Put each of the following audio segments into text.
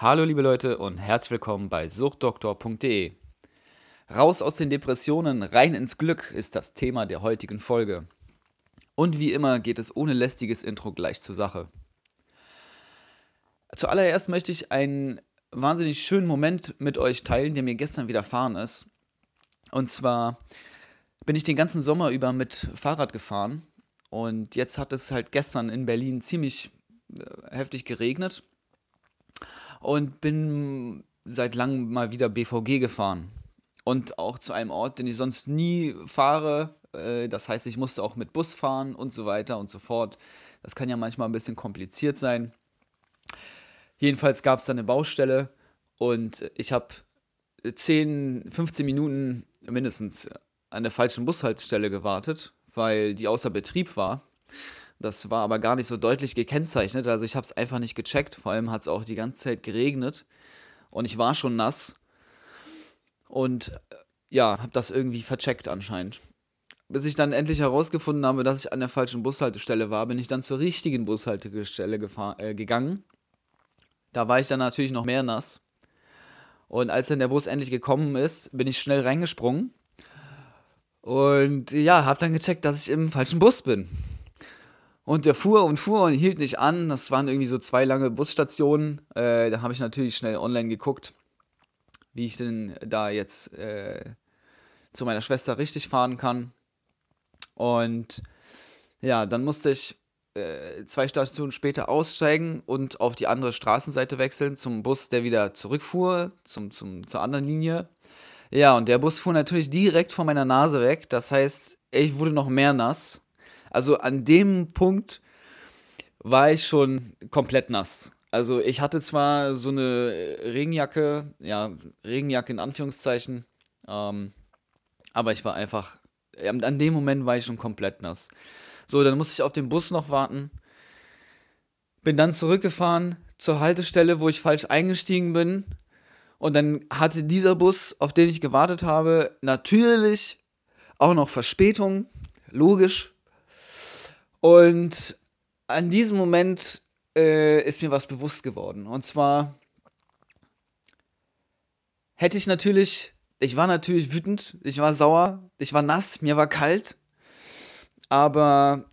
Hallo liebe Leute und herzlich willkommen bei suchtdoktor.de. Raus aus den Depressionen, rein ins Glück ist das Thema der heutigen Folge. Und wie immer geht es ohne lästiges Intro gleich zur Sache. Zuallererst möchte ich einen wahnsinnig schönen Moment mit euch teilen, der mir gestern widerfahren ist. Und zwar bin ich den ganzen Sommer über mit Fahrrad gefahren und jetzt hat es halt gestern in Berlin ziemlich äh, heftig geregnet und bin seit langem mal wieder BVG gefahren. Und auch zu einem Ort, den ich sonst nie fahre. Äh, das heißt, ich musste auch mit Bus fahren und so weiter und so fort. Das kann ja manchmal ein bisschen kompliziert sein. Jedenfalls gab es da eine Baustelle und ich habe 10, 15 Minuten mindestens an der falschen Bushaltestelle gewartet, weil die außer Betrieb war. Das war aber gar nicht so deutlich gekennzeichnet. Also ich habe es einfach nicht gecheckt. Vor allem hat es auch die ganze Zeit geregnet. Und ich war schon nass. Und äh, ja, habe das irgendwie vercheckt anscheinend. Bis ich dann endlich herausgefunden habe, dass ich an der falschen Bushaltestelle war, bin ich dann zur richtigen Bushaltestelle äh, gegangen. Da war ich dann natürlich noch mehr nass. Und als dann der Bus endlich gekommen ist, bin ich schnell reingesprungen. Und ja, habe dann gecheckt, dass ich im falschen Bus bin. Und der fuhr und fuhr und hielt nicht an. Das waren irgendwie so zwei lange Busstationen. Äh, da habe ich natürlich schnell online geguckt, wie ich denn da jetzt äh, zu meiner Schwester richtig fahren kann. Und ja, dann musste ich äh, zwei Stationen später aussteigen und auf die andere Straßenseite wechseln zum Bus, der wieder zurückfuhr, zum, zum, zur anderen Linie. Ja, und der Bus fuhr natürlich direkt von meiner Nase weg. Das heißt, ich wurde noch mehr nass also an dem Punkt war ich schon komplett nass. Also ich hatte zwar so eine Regenjacke, ja, Regenjacke in Anführungszeichen, ähm, aber ich war einfach, an dem Moment war ich schon komplett nass. So, dann musste ich auf den Bus noch warten. Bin dann zurückgefahren zur Haltestelle, wo ich falsch eingestiegen bin. Und dann hatte dieser Bus, auf den ich gewartet habe, natürlich auch noch Verspätung. Logisch, und an diesem Moment äh, ist mir was bewusst geworden. Und zwar hätte ich natürlich, ich war natürlich wütend, ich war sauer, ich war nass, mir war kalt, aber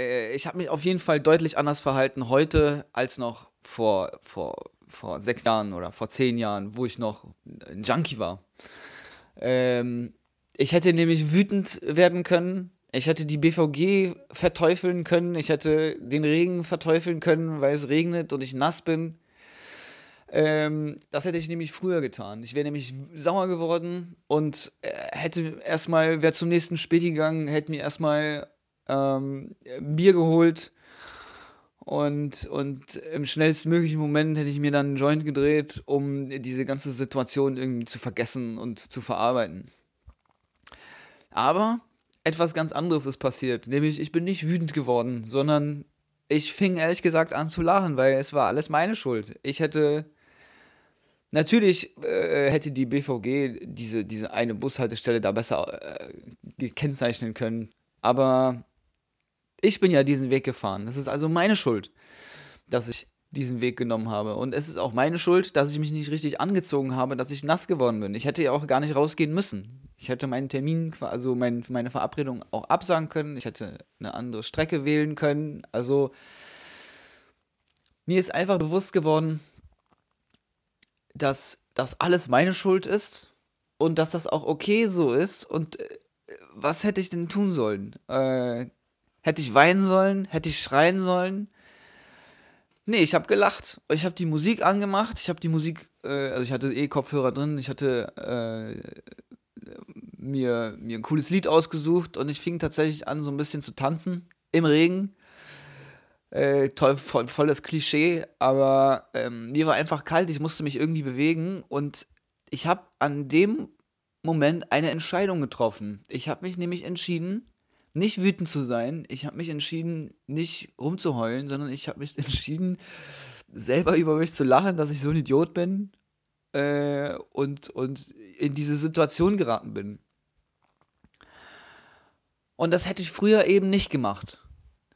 äh, ich habe mich auf jeden Fall deutlich anders verhalten heute als noch vor, vor, vor sechs Jahren oder vor zehn Jahren, wo ich noch ein Junkie war. Ähm, ich hätte nämlich wütend werden können, ich hätte die BVG verteufeln können. Ich hätte den Regen verteufeln können, weil es regnet und ich nass bin. Ähm, das hätte ich nämlich früher getan. Ich wäre nämlich sauer geworden und äh, hätte erstmal, wäre zum nächsten Späti gegangen, hätte mir erstmal ähm, Bier geholt und, und im schnellstmöglichen Moment hätte ich mir dann einen Joint gedreht, um diese ganze Situation irgendwie zu vergessen und zu verarbeiten. Aber etwas ganz anderes ist passiert. Nämlich, ich bin nicht wütend geworden, sondern ich fing ehrlich gesagt an zu lachen, weil es war alles meine Schuld. Ich hätte. Natürlich äh, hätte die BVG diese, diese eine Bushaltestelle da besser äh, gekennzeichnen können. Aber ich bin ja diesen Weg gefahren. Es ist also meine Schuld, dass ich diesen Weg genommen habe. Und es ist auch meine Schuld, dass ich mich nicht richtig angezogen habe, dass ich nass geworden bin. Ich hätte ja auch gar nicht rausgehen müssen. Ich hätte meinen Termin, also mein, meine Verabredung auch absagen können. Ich hätte eine andere Strecke wählen können. Also mir ist einfach bewusst geworden, dass das alles meine Schuld ist und dass das auch okay so ist. Und äh, was hätte ich denn tun sollen? Äh, hätte ich weinen sollen? Hätte ich schreien sollen? Nee, ich habe gelacht. Ich habe die Musik angemacht. Ich habe die Musik, äh, also ich hatte eh Kopfhörer drin. Ich hatte äh, mir, mir ein cooles Lied ausgesucht und ich fing tatsächlich an, so ein bisschen zu tanzen im Regen. Äh, toll, voll, volles Klischee, aber ähm, mir war einfach kalt. Ich musste mich irgendwie bewegen und ich habe an dem Moment eine Entscheidung getroffen. Ich habe mich nämlich entschieden, nicht wütend zu sein. Ich habe mich entschieden, nicht rumzuheulen, sondern ich habe mich entschieden, selber über mich zu lachen, dass ich so ein Idiot bin äh, und, und in diese Situation geraten bin. Und das hätte ich früher eben nicht gemacht.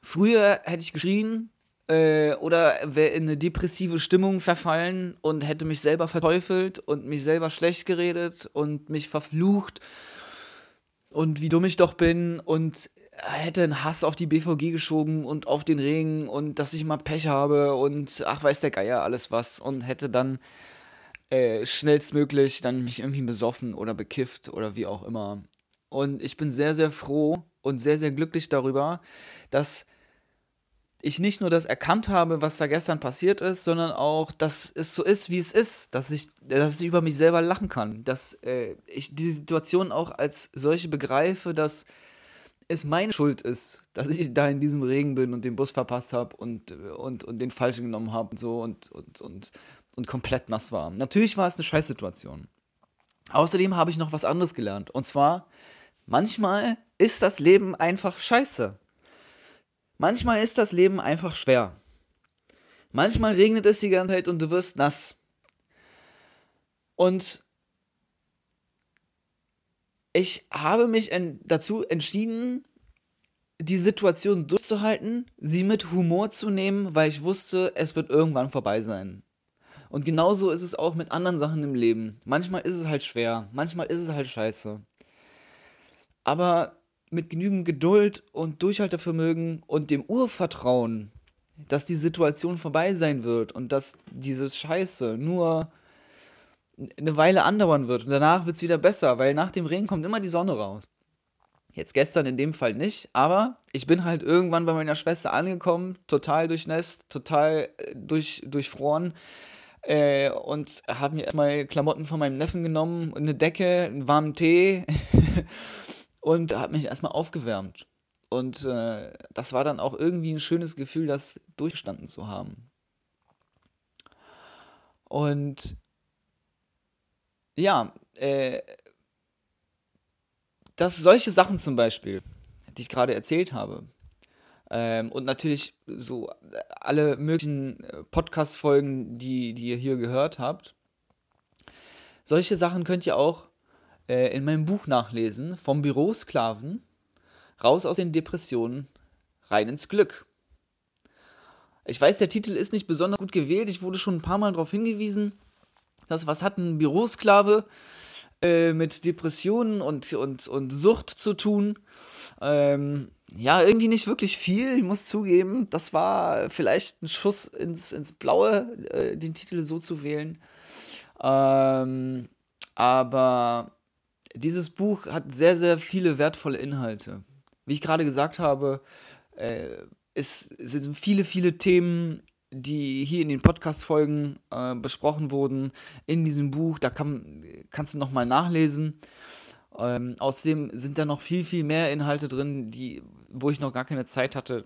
Früher hätte ich geschrien, äh, oder wäre in eine depressive Stimmung verfallen und hätte mich selber verteufelt und mich selber schlecht geredet und mich verflucht und wie dumm ich doch bin und hätte einen Hass auf die BVG geschoben und auf den Regen und dass ich mal Pech habe und ach weiß der Geier alles was und hätte dann äh, schnellstmöglich dann mich irgendwie besoffen oder bekifft oder wie auch immer. Und ich bin sehr, sehr froh und sehr, sehr glücklich darüber, dass ich nicht nur das erkannt habe, was da gestern passiert ist, sondern auch, dass es so ist, wie es ist, dass ich, dass ich über mich selber lachen kann, dass äh, ich die Situation auch als solche begreife, dass es meine Schuld ist, dass ich da in diesem Regen bin und den Bus verpasst habe und, und, und den falschen genommen habe und so und, und, und, und komplett nass war. Natürlich war es eine Scheißsituation. Außerdem habe ich noch was anderes gelernt. Und zwar, manchmal ist das Leben einfach scheiße. Manchmal ist das Leben einfach schwer. Manchmal regnet es die ganze Zeit und du wirst nass. Und ich habe mich dazu entschieden, die Situation durchzuhalten, sie mit Humor zu nehmen, weil ich wusste, es wird irgendwann vorbei sein. Und genauso ist es auch mit anderen Sachen im Leben. Manchmal ist es halt schwer, manchmal ist es halt scheiße. Aber mit genügend Geduld und Durchhaltevermögen und dem Urvertrauen, dass die Situation vorbei sein wird und dass dieses Scheiße nur eine Weile andauern wird und danach wird es wieder besser, weil nach dem Regen kommt immer die Sonne raus. Jetzt gestern in dem Fall nicht, aber ich bin halt irgendwann bei meiner Schwester angekommen, total durchnässt, total äh, durch, durchfroren äh, und habe mir erstmal Klamotten von meinem Neffen genommen, eine Decke, einen warmen Tee und habe mich erstmal aufgewärmt. Und äh, das war dann auch irgendwie ein schönes Gefühl, das durchgestanden zu haben. Und ja, äh, dass solche Sachen zum Beispiel, die ich gerade erzählt habe, ähm, und natürlich so alle möglichen äh, Podcast-Folgen, die, die ihr hier gehört habt, solche Sachen könnt ihr auch äh, in meinem Buch nachlesen, vom Bürosklaven raus aus den Depressionen, rein ins Glück. Ich weiß, der Titel ist nicht besonders gut gewählt, ich wurde schon ein paar Mal darauf hingewiesen, dass was hat ein Bürosklave äh, mit Depressionen und, und, und Sucht zu tun. Ähm, ja, irgendwie nicht wirklich viel, ich muss zugeben. Das war vielleicht ein Schuss ins, ins Blaue, äh, den Titel so zu wählen. Ähm, aber dieses Buch hat sehr, sehr viele wertvolle Inhalte. Wie ich gerade gesagt habe, äh, es sind viele, viele Themen, die hier in den Podcast-Folgen äh, besprochen wurden, in diesem Buch. Da kann, kannst du nochmal nachlesen. Ähm, außerdem sind da noch viel, viel mehr Inhalte drin, die, wo ich noch gar keine Zeit hatte,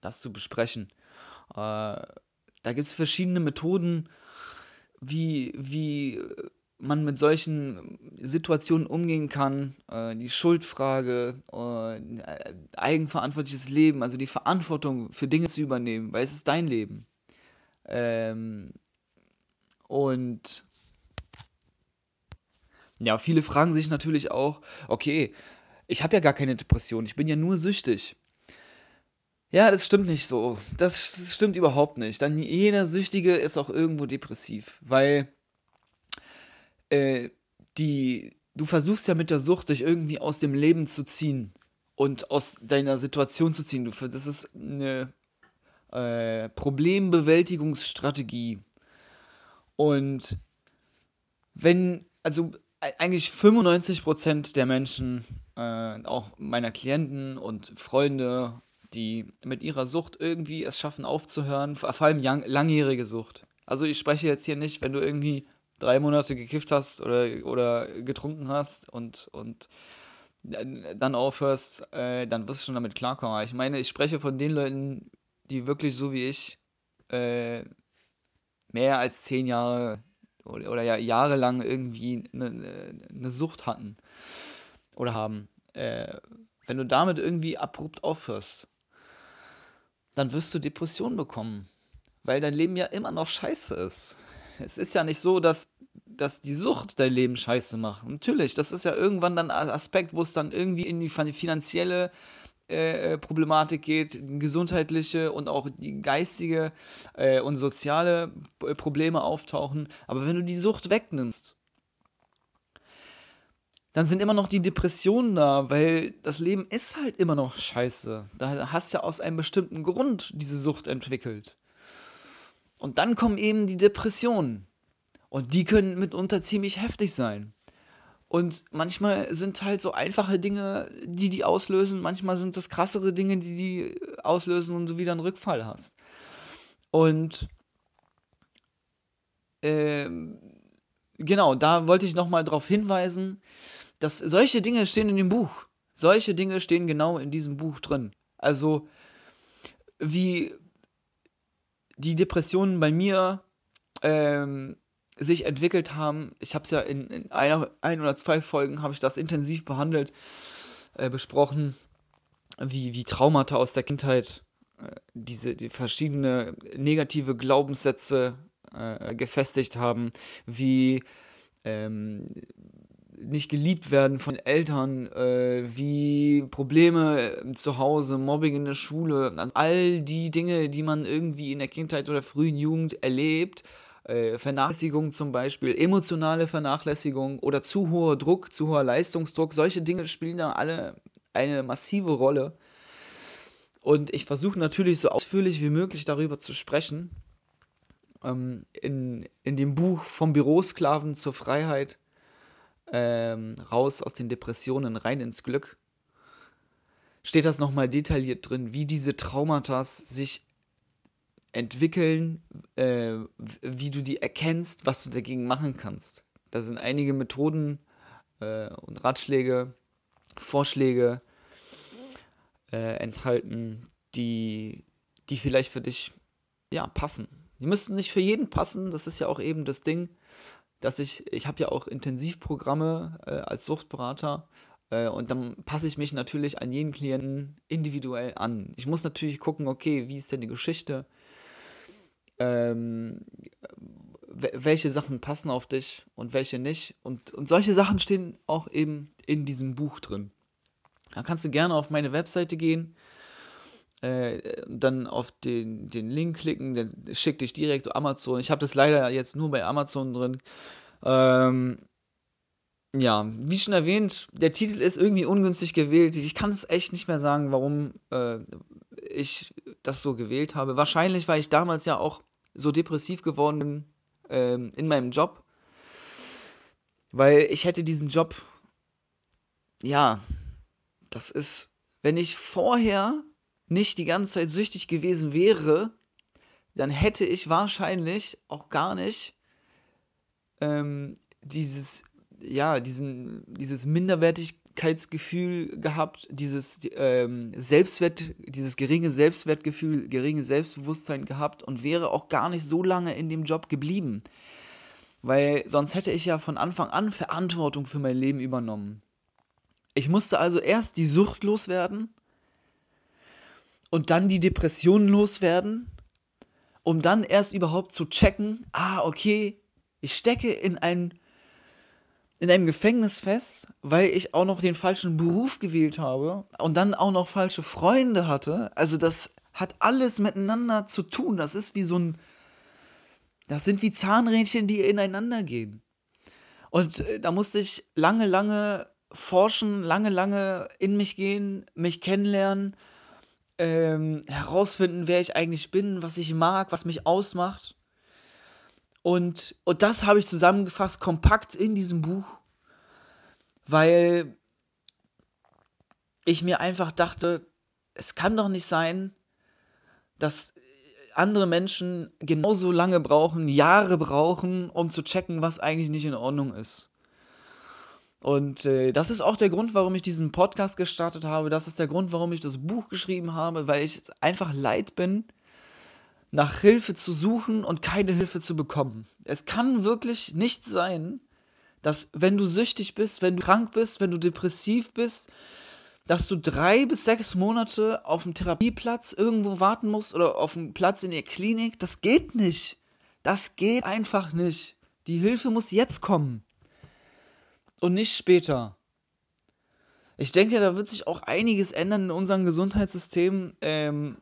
das zu besprechen. Äh, da gibt es verschiedene Methoden, wie, wie man mit solchen Situationen umgehen kann, äh, die Schuldfrage, äh, eigenverantwortliches Leben, also die Verantwortung für Dinge zu übernehmen, weil es ist dein Leben. Ähm, und ja, viele fragen sich natürlich auch, okay, ich habe ja gar keine Depression, ich bin ja nur süchtig. Ja, das stimmt nicht so. Das, das stimmt überhaupt nicht. Dann jeder Süchtige ist auch irgendwo depressiv, weil äh, die, du versuchst ja mit der Sucht, dich irgendwie aus dem Leben zu ziehen und aus deiner Situation zu ziehen. Du, das ist eine äh, Problembewältigungsstrategie. Und wenn, also eigentlich 95% der Menschen, äh, auch meiner Klienten und Freunde, die mit ihrer Sucht irgendwie es schaffen aufzuhören, vor allem langjährige Sucht. Also ich spreche jetzt hier nicht, wenn du irgendwie drei Monate gekifft hast oder, oder getrunken hast und, und dann aufhörst, äh, dann wirst du schon damit klarkommen. Ich meine, ich spreche von den Leuten, die wirklich so wie ich äh, mehr als zehn Jahre oder, oder ja jahrelang irgendwie eine, eine Sucht hatten oder haben. Äh, wenn du damit irgendwie abrupt aufhörst, dann wirst du Depressionen bekommen, weil dein Leben ja immer noch scheiße ist es ist ja nicht so, dass, dass die Sucht dein Leben scheiße macht. Natürlich, das ist ja irgendwann dann ein Aspekt, wo es dann irgendwie in die finanzielle äh, äh, Problematik geht, gesundheitliche und auch die geistige äh, und soziale Probleme auftauchen. Aber wenn du die Sucht wegnimmst, dann sind immer noch die Depressionen da, weil das Leben ist halt immer noch scheiße. Da hast du ja aus einem bestimmten Grund diese Sucht entwickelt. Und dann kommen eben die Depressionen. Und die können mitunter ziemlich heftig sein. Und manchmal sind halt so einfache Dinge, die die auslösen. Manchmal sind das krassere Dinge, die die auslösen und du wieder einen Rückfall hast. Und äh, genau, da wollte ich nochmal darauf hinweisen, dass solche Dinge stehen in dem Buch. Solche Dinge stehen genau in diesem Buch drin. Also wie die Depressionen bei mir ähm, sich entwickelt haben. Ich habe es ja in, in einer, ein oder zwei Folgen habe ich das intensiv behandelt, äh, besprochen, wie, wie Traumata aus der Kindheit äh, diese die verschiedene negative Glaubenssätze äh, gefestigt haben, wie ähm, nicht geliebt werden von Eltern, äh, wie Probleme zu Hause, Mobbing in der Schule, also all die Dinge, die man irgendwie in der Kindheit oder frühen Jugend erlebt, äh, Vernachlässigung zum Beispiel, emotionale Vernachlässigung oder zu hoher Druck, zu hoher Leistungsdruck, solche Dinge spielen da alle eine massive Rolle. Und ich versuche natürlich so ausführlich wie möglich darüber zu sprechen. Ähm, in, in dem Buch Vom Bürosklaven zur Freiheit ähm, raus aus den Depressionen rein ins Glück, steht das nochmal detailliert drin, wie diese Traumata sich entwickeln, äh, wie du die erkennst, was du dagegen machen kannst. Da sind einige Methoden äh, und Ratschläge, Vorschläge äh, enthalten, die, die vielleicht für dich ja, passen. Die müssten nicht für jeden passen, das ist ja auch eben das Ding dass ich, ich habe ja auch Intensivprogramme äh, als Suchtberater äh, und dann passe ich mich natürlich an jeden Klienten individuell an. Ich muss natürlich gucken, okay, wie ist denn die Geschichte? Ähm, welche Sachen passen auf dich und welche nicht. Und, und solche Sachen stehen auch eben in diesem Buch drin. Da kannst du gerne auf meine Webseite gehen, äh, dann auf den, den Link klicken, der schickt dich direkt zu Amazon. Ich habe das leider jetzt nur bei Amazon drin. Ähm, ja, wie schon erwähnt, der Titel ist irgendwie ungünstig gewählt. Ich kann es echt nicht mehr sagen, warum äh, ich das so gewählt habe. Wahrscheinlich, weil ich damals ja auch so depressiv geworden bin ähm, in meinem Job. Weil ich hätte diesen Job, ja, das ist, wenn ich vorher nicht die ganze Zeit süchtig gewesen wäre, dann hätte ich wahrscheinlich auch gar nicht ähm, dieses, ja, diesen, dieses Minderwertigkeitsgefühl gehabt, dieses ähm, Selbstwert, dieses geringe Selbstwertgefühl, geringe Selbstbewusstsein gehabt und wäre auch gar nicht so lange in dem Job geblieben. Weil sonst hätte ich ja von Anfang an Verantwortung für mein Leben übernommen. Ich musste also erst die Sucht loswerden und dann die Depression loswerden, um dann erst überhaupt zu checken, ah, okay, ich stecke in ein in einem Gefängnis fest, weil ich auch noch den falschen Beruf gewählt habe und dann auch noch falsche Freunde hatte. Also das hat alles miteinander zu tun. Das ist wie so ein das sind wie Zahnrädchen, die ineinander gehen. Und äh, da musste ich lange, lange forschen, lange, lange in mich gehen, mich kennenlernen ähm, herausfinden, wer ich eigentlich bin, was ich mag, was mich ausmacht. Und, und das habe ich zusammengefasst, kompakt in diesem Buch, weil ich mir einfach dachte, es kann doch nicht sein, dass andere Menschen genauso lange brauchen, Jahre brauchen, um zu checken, was eigentlich nicht in Ordnung ist. Und äh, das ist auch der Grund, warum ich diesen Podcast gestartet habe. Das ist der Grund, warum ich das Buch geschrieben habe, weil ich einfach leid bin, nach Hilfe zu suchen und keine Hilfe zu bekommen. Es kann wirklich nicht sein, dass wenn du süchtig bist, wenn du krank bist, wenn du depressiv bist, dass du drei bis sechs Monate auf dem Therapieplatz irgendwo warten musst oder auf dem Platz in der Klinik. Das geht nicht. Das geht einfach nicht. Die Hilfe muss jetzt kommen und nicht später. ich denke, da wird sich auch einiges ändern in unserem Gesundheitssystem. Ähm,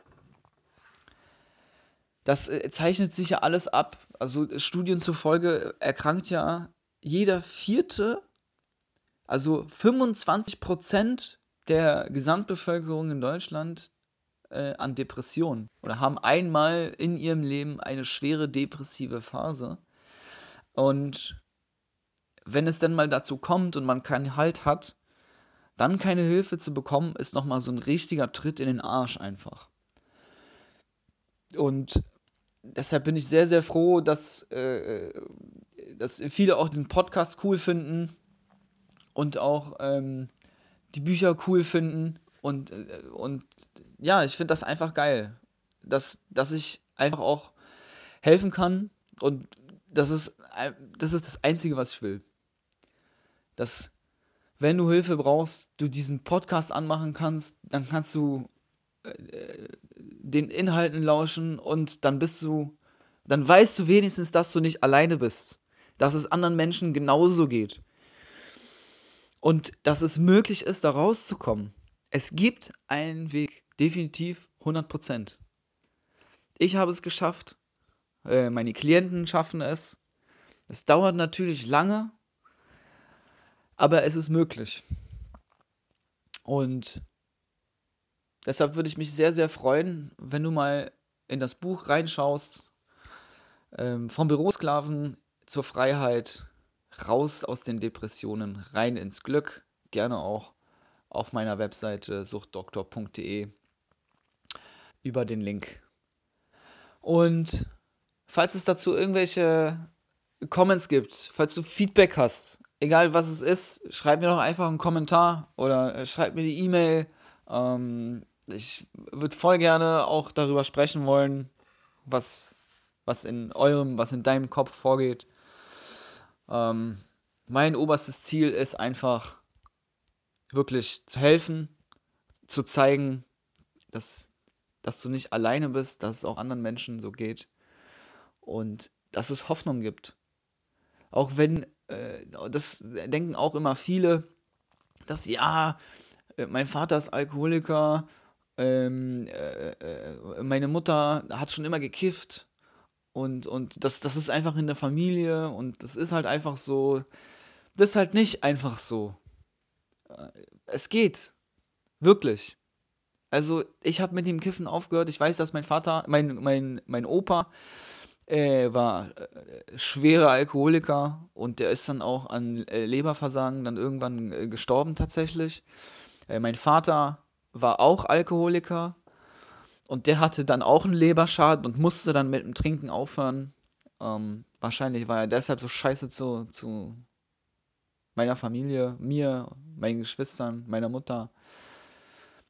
das äh, zeichnet sich ja alles ab. Also Studien zufolge erkrankt ja jeder vierte, also 25 Prozent der Gesamtbevölkerung in Deutschland äh, an Depressionen oder haben einmal in ihrem Leben eine schwere depressive Phase. Und wenn es dann mal dazu kommt und man keinen Halt hat, dann keine Hilfe zu bekommen, ist nochmal so ein richtiger Tritt in den Arsch einfach. Und deshalb bin ich sehr, sehr froh, dass, äh, dass viele auch diesen Podcast cool finden und auch ähm, die Bücher cool finden. Und, äh, und ja, ich finde das einfach geil, dass, dass ich einfach auch helfen kann. Und das ist, das ist das Einzige, was ich will. Dass wenn du Hilfe brauchst, du diesen Podcast anmachen kannst, dann kannst du äh, den Inhalten lauschen und dann bist du, dann weißt du wenigstens, dass du nicht alleine bist, dass es anderen Menschen genauso geht und dass es möglich ist, da rauszukommen. Es gibt einen Weg, definitiv 100% Ich habe es geschafft, äh, meine Klienten schaffen es. Es dauert natürlich lange, aber es ist möglich. Und deshalb würde ich mich sehr, sehr freuen, wenn du mal in das Buch reinschaust. Ähm, vom Bürosklaven zur Freiheit, raus aus den Depressionen, rein ins Glück. Gerne auch auf meiner Webseite suchtdoktor.de über den Link. Und falls es dazu irgendwelche Comments gibt, falls du Feedback hast, egal was es ist, schreib mir doch einfach einen Kommentar oder äh, schreib mir die E-Mail. Ähm, ich würde voll gerne auch darüber sprechen wollen, was, was in eurem, was in deinem Kopf vorgeht. Ähm, mein oberstes Ziel ist einfach wirklich zu helfen, zu zeigen, dass, dass du nicht alleine bist, dass es auch anderen Menschen so geht und dass es Hoffnung gibt. Auch wenn äh, das denken auch immer viele, dass ja, äh, mein Vater ist Alkoholiker, ähm, äh, äh, meine Mutter hat schon immer gekifft und, und das, das ist einfach in der Familie und das ist halt einfach so. Das ist halt nicht einfach so. Äh, es geht. Wirklich. Also, ich habe mit dem Kiffen aufgehört. Ich weiß, dass mein Vater, mein, mein, mein Opa, äh, war äh, schwerer Alkoholiker und der ist dann auch an äh, Leberversagen dann irgendwann äh, gestorben tatsächlich. Äh, mein Vater war auch Alkoholiker und der hatte dann auch einen Leberschaden und musste dann mit dem Trinken aufhören. Ähm, wahrscheinlich war er deshalb so scheiße zu, zu meiner Familie, mir, meinen Geschwistern, meiner Mutter.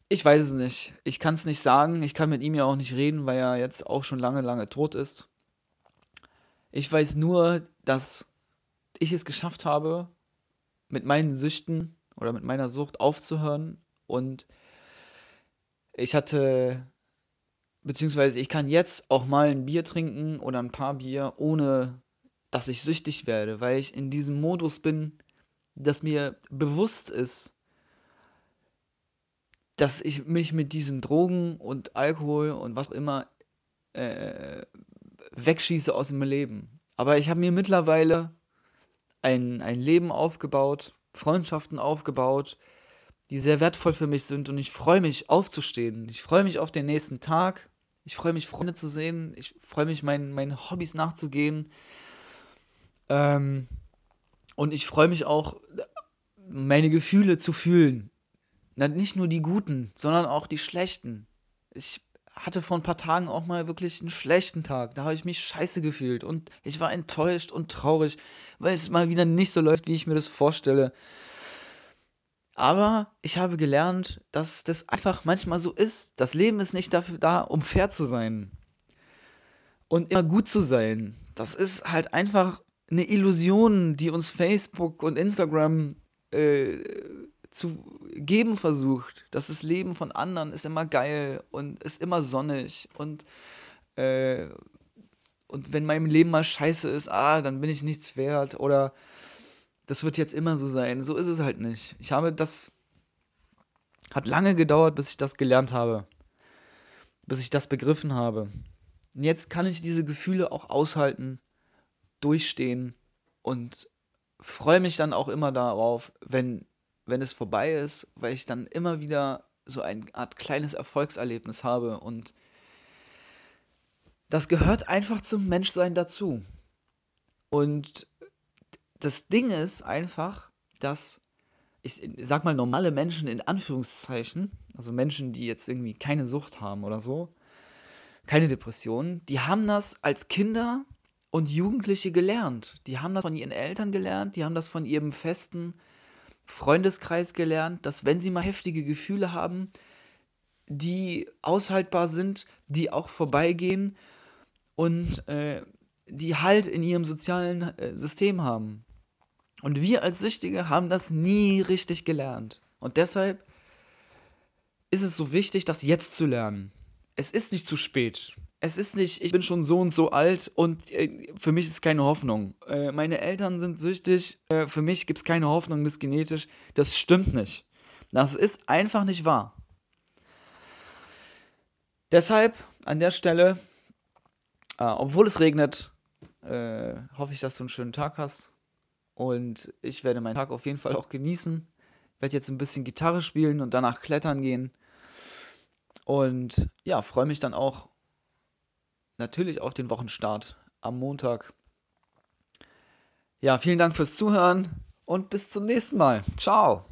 Ich weiß es nicht. Ich kann es nicht sagen. Ich kann mit ihm ja auch nicht reden, weil er jetzt auch schon lange, lange tot ist. Ich weiß nur, dass ich es geschafft habe, mit meinen Süchten oder mit meiner Sucht aufzuhören. Und ich hatte, beziehungsweise ich kann jetzt auch mal ein Bier trinken oder ein paar Bier, ohne dass ich süchtig werde, weil ich in diesem Modus bin, dass mir bewusst ist, dass ich mich mit diesen Drogen und Alkohol und was auch immer äh, wegschieße aus dem Leben. Aber ich habe mir mittlerweile ein, ein Leben aufgebaut, Freundschaften aufgebaut, die sehr wertvoll für mich sind und ich freue mich aufzustehen. Ich freue mich auf den nächsten Tag. Ich freue mich, Freunde zu sehen. Ich freue mich, meinen, meinen Hobbys nachzugehen. Ähm, und ich freue mich auch, meine Gefühle zu fühlen. Nicht nur die guten, sondern auch die schlechten. Ich hatte vor ein paar Tagen auch mal wirklich einen schlechten Tag. Da habe ich mich scheiße gefühlt und ich war enttäuscht und traurig, weil es mal wieder nicht so läuft, wie ich mir das vorstelle. Aber ich habe gelernt, dass das einfach manchmal so ist. Das Leben ist nicht dafür da, um fair zu sein und immer gut zu sein. Das ist halt einfach eine Illusion, die uns Facebook und Instagram äh, zu geben versucht, dass das Leben von anderen ist immer geil und ist immer sonnig und äh, und wenn mein Leben mal scheiße ist, ah, dann bin ich nichts wert oder das wird jetzt immer so sein. So ist es halt nicht. Ich habe das Hat lange gedauert, bis ich das gelernt habe, bis ich das begriffen habe. Und jetzt kann ich diese Gefühle auch aushalten, durchstehen und freue mich dann auch immer darauf, wenn, wenn es vorbei ist, weil ich dann immer wieder so eine Art kleines Erfolgserlebnis habe und das gehört einfach zum Menschsein dazu. Und das Ding ist einfach, dass ich sag mal normale Menschen in Anführungszeichen, also Menschen, die jetzt irgendwie keine Sucht haben oder so, keine Depressionen, die haben das als Kinder und Jugendliche gelernt. Die haben das von ihren Eltern gelernt, die haben das von ihrem festen Freundeskreis gelernt, dass wenn sie mal heftige Gefühle haben, die aushaltbar sind, die auch vorbeigehen und äh, die Halt in ihrem sozialen äh, System haben. Und wir als Süchtige haben das nie richtig gelernt. Und deshalb ist es so wichtig, das jetzt zu lernen. Es ist nicht zu spät. Es ist nicht, ich bin schon so und so alt und äh, für mich ist keine Hoffnung. Äh, meine Eltern sind süchtig, äh, für mich gibt es keine Hoffnung, das ist genetisch. Das stimmt nicht. Das ist einfach nicht wahr. Deshalb an der Stelle, äh, obwohl es regnet, äh, hoffe ich, dass du einen schönen Tag hast. Und ich werde meinen Tag auf jeden Fall auch genießen. Ich werde jetzt ein bisschen Gitarre spielen und danach klettern gehen. Und ja, freue mich dann auch natürlich auf den Wochenstart am Montag. Ja, vielen Dank fürs Zuhören und bis zum nächsten Mal. Ciao.